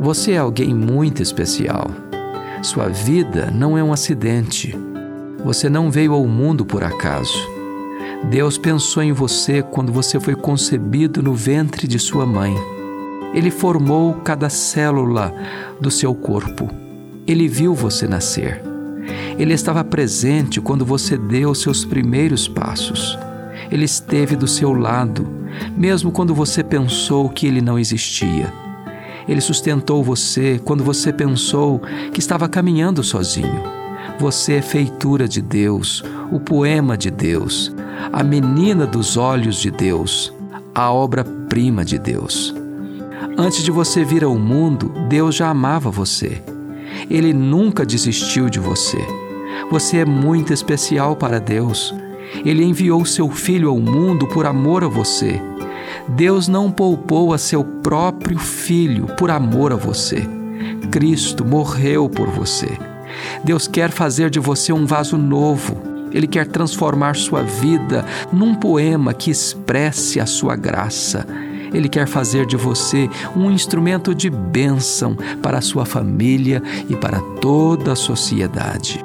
Você é alguém muito especial. Sua vida não é um acidente. Você não veio ao mundo por acaso. Deus pensou em você quando você foi concebido no ventre de sua mãe. Ele formou cada célula do seu corpo. Ele viu você nascer. Ele estava presente quando você deu seus primeiros passos. Ele esteve do seu lado, mesmo quando você pensou que ele não existia. Ele sustentou você quando você pensou que estava caminhando sozinho. Você é feitura de Deus, o poema de Deus, a menina dos olhos de Deus, a obra-prima de Deus. Antes de você vir ao mundo, Deus já amava você. Ele nunca desistiu de você. Você é muito especial para Deus. Ele enviou seu filho ao mundo por amor a você Deus não poupou a seu próprio filho por amor a você. Cristo morreu por você. Deus quer fazer de você um vaso novo. Ele quer transformar sua vida num poema que expresse a sua graça. Ele quer fazer de você um instrumento de bênção para a sua família e para toda a sociedade.